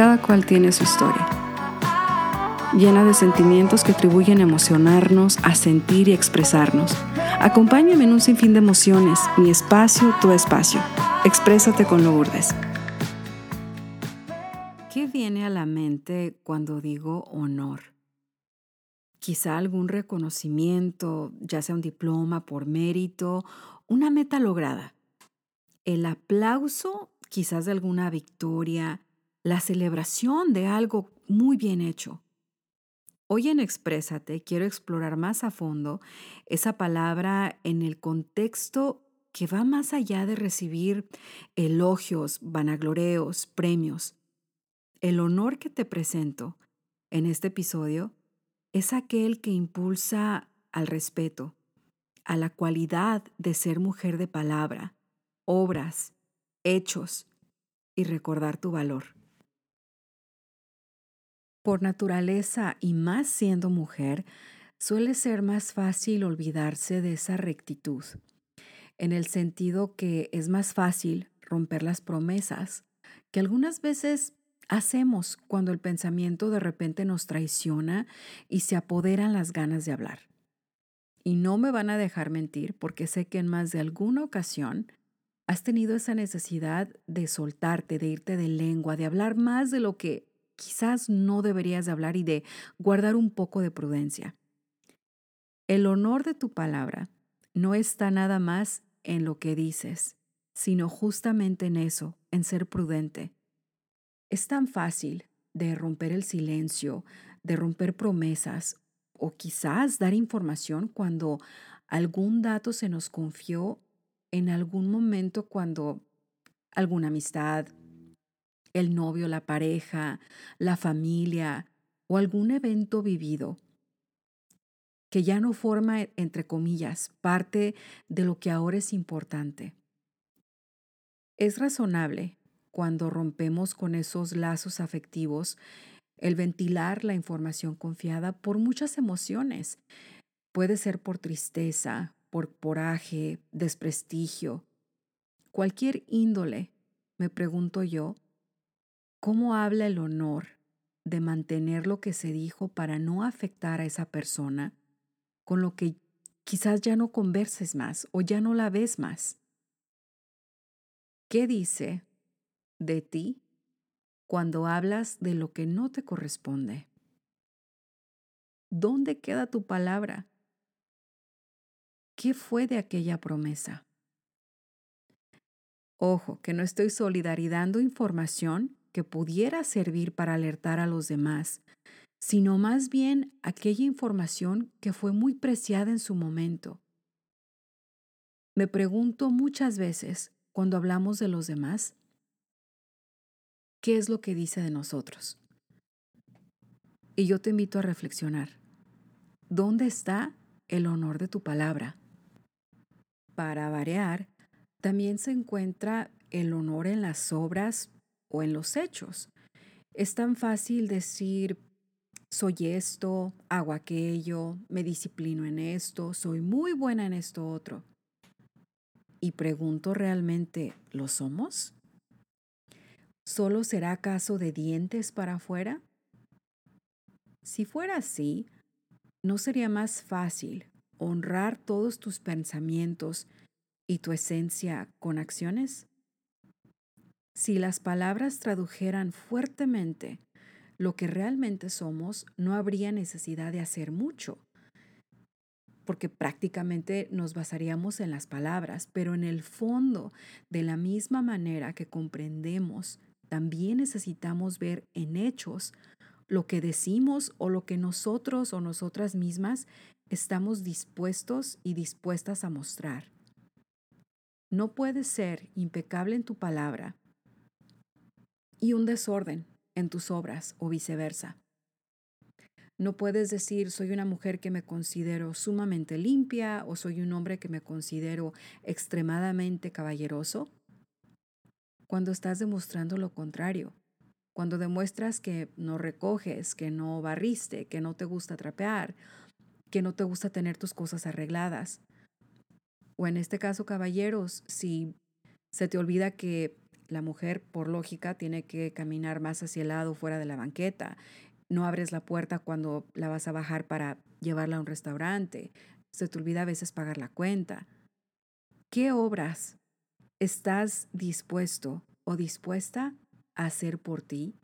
cada cual tiene su historia, llena de sentimientos que atribuyen a emocionarnos, a sentir y expresarnos. Acompáñame en un sinfín de emociones, mi espacio, tu espacio. Exprésate con Lourdes. ¿Qué viene a la mente cuando digo honor? Quizá algún reconocimiento, ya sea un diploma por mérito, una meta lograda. El aplauso quizás de alguna victoria, la celebración de algo muy bien hecho. Hoy en Exprésate quiero explorar más a fondo esa palabra en el contexto que va más allá de recibir elogios, vanagloreos, premios. El honor que te presento en este episodio es aquel que impulsa al respeto, a la cualidad de ser mujer de palabra, obras, hechos y recordar tu valor. Por naturaleza y más siendo mujer, suele ser más fácil olvidarse de esa rectitud, en el sentido que es más fácil romper las promesas que algunas veces hacemos cuando el pensamiento de repente nos traiciona y se apoderan las ganas de hablar. Y no me van a dejar mentir porque sé que en más de alguna ocasión has tenido esa necesidad de soltarte, de irte de lengua, de hablar más de lo que quizás no deberías de hablar y de guardar un poco de prudencia. El honor de tu palabra no está nada más en lo que dices, sino justamente en eso, en ser prudente. Es tan fácil de romper el silencio, de romper promesas o quizás dar información cuando algún dato se nos confió en algún momento cuando alguna amistad, el novio, la pareja, la familia o algún evento vivido que ya no forma, entre comillas, parte de lo que ahora es importante. Es razonable cuando rompemos con esos lazos afectivos el ventilar la información confiada por muchas emociones. Puede ser por tristeza, por coraje, desprestigio, cualquier índole, me pregunto yo, ¿Cómo habla el honor de mantener lo que se dijo para no afectar a esa persona con lo que quizás ya no converses más o ya no la ves más? ¿Qué dice de ti cuando hablas de lo que no te corresponde? ¿Dónde queda tu palabra? ¿Qué fue de aquella promesa? Ojo, que no estoy solidarizando información que pudiera servir para alertar a los demás, sino más bien aquella información que fue muy preciada en su momento. Me pregunto muchas veces, cuando hablamos de los demás, ¿qué es lo que dice de nosotros? Y yo te invito a reflexionar. ¿Dónde está el honor de tu palabra? Para variar, también se encuentra el honor en las obras o en los hechos. Es tan fácil decir, soy esto, hago aquello, me disciplino en esto, soy muy buena en esto otro. Y pregunto realmente, ¿lo somos? ¿Solo será caso de dientes para afuera? Si fuera así, ¿no sería más fácil honrar todos tus pensamientos y tu esencia con acciones? Si las palabras tradujeran fuertemente lo que realmente somos, no habría necesidad de hacer mucho, porque prácticamente nos basaríamos en las palabras, pero en el fondo, de la misma manera que comprendemos, también necesitamos ver en hechos lo que decimos o lo que nosotros o nosotras mismas estamos dispuestos y dispuestas a mostrar. No puedes ser impecable en tu palabra y un desorden en tus obras o viceversa. No puedes decir soy una mujer que me considero sumamente limpia o soy un hombre que me considero extremadamente caballeroso cuando estás demostrando lo contrario. Cuando demuestras que no recoges, que no barriste, que no te gusta trapear, que no te gusta tener tus cosas arregladas. O en este caso, caballeros, si se te olvida que la mujer, por lógica, tiene que caminar más hacia el lado, fuera de la banqueta. No abres la puerta cuando la vas a bajar para llevarla a un restaurante. Se te olvida a veces pagar la cuenta. ¿Qué obras estás dispuesto o dispuesta a hacer por ti?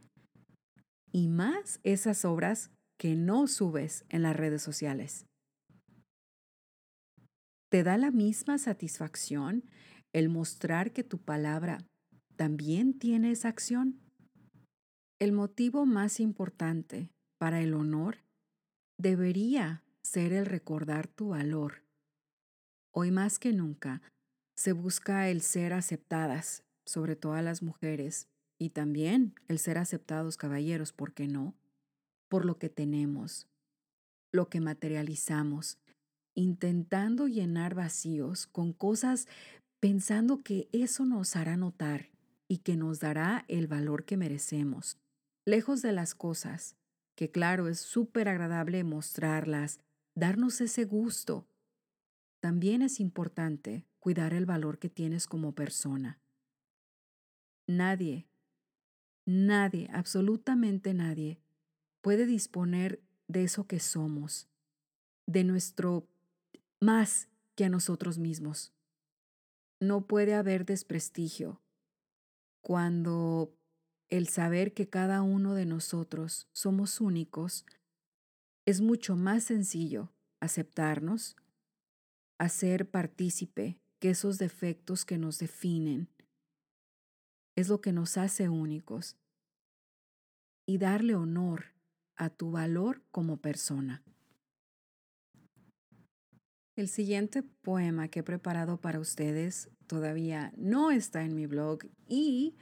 Y más esas obras que no subes en las redes sociales. ¿Te da la misma satisfacción el mostrar que tu palabra también tiene esa acción? El motivo más importante para el honor debería ser el recordar tu valor. Hoy más que nunca se busca el ser aceptadas, sobre todo a las mujeres, y también el ser aceptados caballeros, ¿por qué no? Por lo que tenemos, lo que materializamos, intentando llenar vacíos con cosas pensando que eso nos hará notar y que nos dará el valor que merecemos. Lejos de las cosas, que claro, es súper agradable mostrarlas, darnos ese gusto. También es importante cuidar el valor que tienes como persona. Nadie, nadie, absolutamente nadie, puede disponer de eso que somos, de nuestro más que a nosotros mismos. No puede haber desprestigio cuando el saber que cada uno de nosotros somos únicos es mucho más sencillo aceptarnos, hacer partícipe que esos defectos que nos definen es lo que nos hace únicos y darle honor a tu valor como persona. El siguiente poema que he preparado para ustedes todavía no está en mi blog y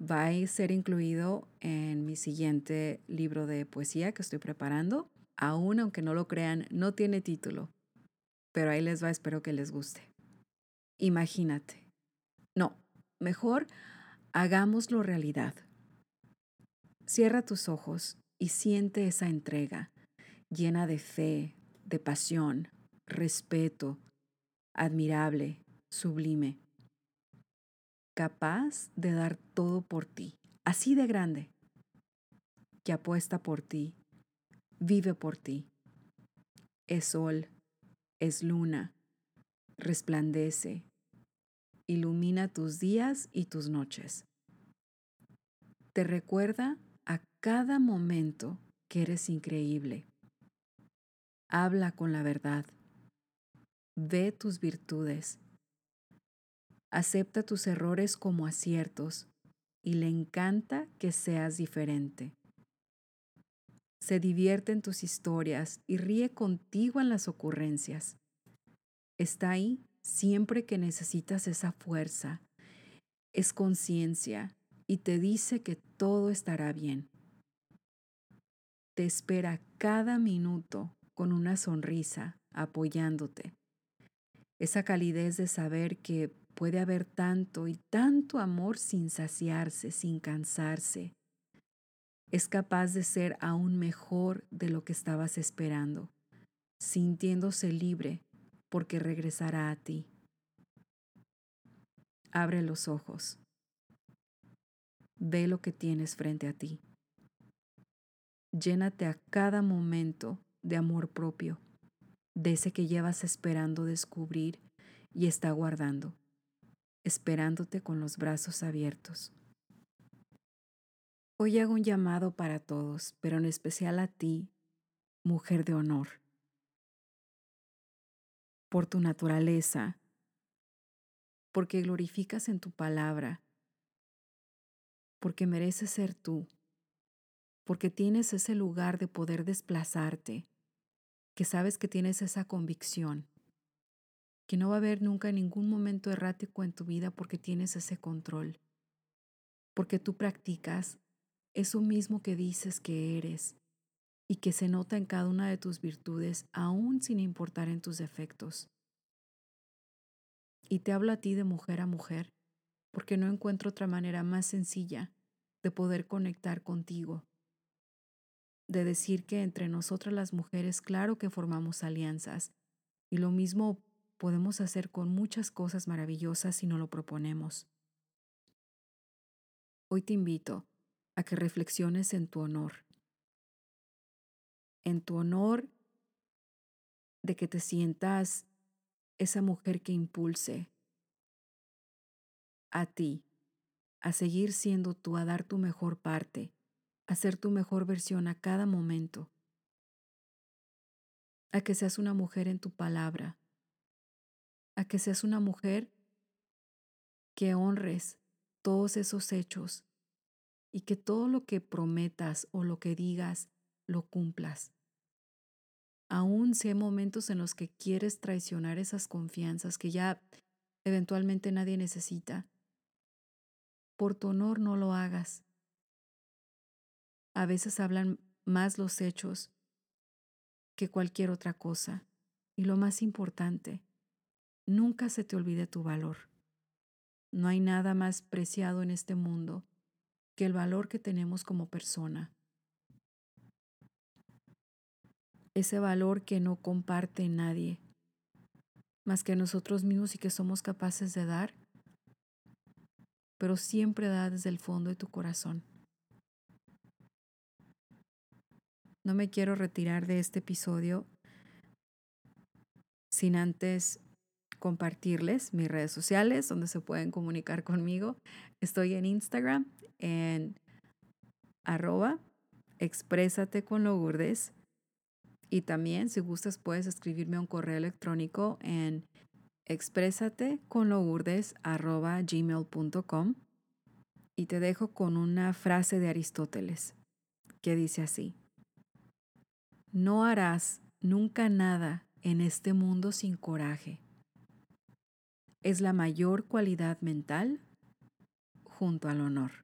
va a ser incluido en mi siguiente libro de poesía que estoy preparando. Aún aunque no lo crean, no tiene título, pero ahí les va, espero que les guste. Imagínate. No, mejor hagámoslo realidad. Cierra tus ojos y siente esa entrega llena de fe, de pasión, respeto, admirable, sublime, capaz de dar todo por ti, así de grande, que apuesta por ti, vive por ti. Es sol, es luna, resplandece, ilumina tus días y tus noches. Te recuerda a cada momento que eres increíble. Habla con la verdad Ve tus virtudes. Acepta tus errores como aciertos y le encanta que seas diferente. Se divierte en tus historias y ríe contigo en las ocurrencias. Está ahí siempre que necesitas esa fuerza. Es conciencia y te dice que todo estará bien. Te espera cada minuto con una sonrisa apoyándote esa calidez de saber que puede haber tanto y tanto amor sin saciarse, sin cansarse. Es capaz de ser aún mejor de lo que estabas esperando, sintiéndose libre porque regresará a ti. Abre los ojos. Ve lo que tienes frente a ti. Llénate a cada momento de amor propio de ese que llevas esperando descubrir y está guardando, esperándote con los brazos abiertos. Hoy hago un llamado para todos, pero en especial a ti, mujer de honor, por tu naturaleza, porque glorificas en tu palabra, porque mereces ser tú, porque tienes ese lugar de poder desplazarte que sabes que tienes esa convicción, que no va a haber nunca ningún momento errático en tu vida porque tienes ese control, porque tú practicas eso mismo que dices que eres y que se nota en cada una de tus virtudes, aún sin importar en tus defectos. Y te hablo a ti de mujer a mujer, porque no encuentro otra manera más sencilla de poder conectar contigo de decir que entre nosotras las mujeres, claro que formamos alianzas, y lo mismo podemos hacer con muchas cosas maravillosas si no lo proponemos. Hoy te invito a que reflexiones en tu honor. En tu honor de que te sientas esa mujer que impulse a ti, a seguir siendo tú, a dar tu mejor parte, a ser tu mejor versión a cada momento, a que seas una mujer en tu palabra, a que seas una mujer que honres todos esos hechos y que todo lo que prometas o lo que digas lo cumplas. Aún si hay momentos en los que quieres traicionar esas confianzas que ya eventualmente nadie necesita, por tu honor no lo hagas. A veces hablan más los hechos que cualquier otra cosa. Y lo más importante, nunca se te olvide tu valor. No hay nada más preciado en este mundo que el valor que tenemos como persona. Ese valor que no comparte nadie, más que nosotros mismos y que somos capaces de dar, pero siempre da desde el fondo de tu corazón. No me quiero retirar de este episodio sin antes compartirles mis redes sociales donde se pueden comunicar conmigo. Estoy en Instagram en arroba exprésate. Y también, si gustas, puedes escribirme un correo electrónico en exprésate. Y te dejo con una frase de Aristóteles que dice así. No harás nunca nada en este mundo sin coraje es la mayor cualidad mental junto al honor.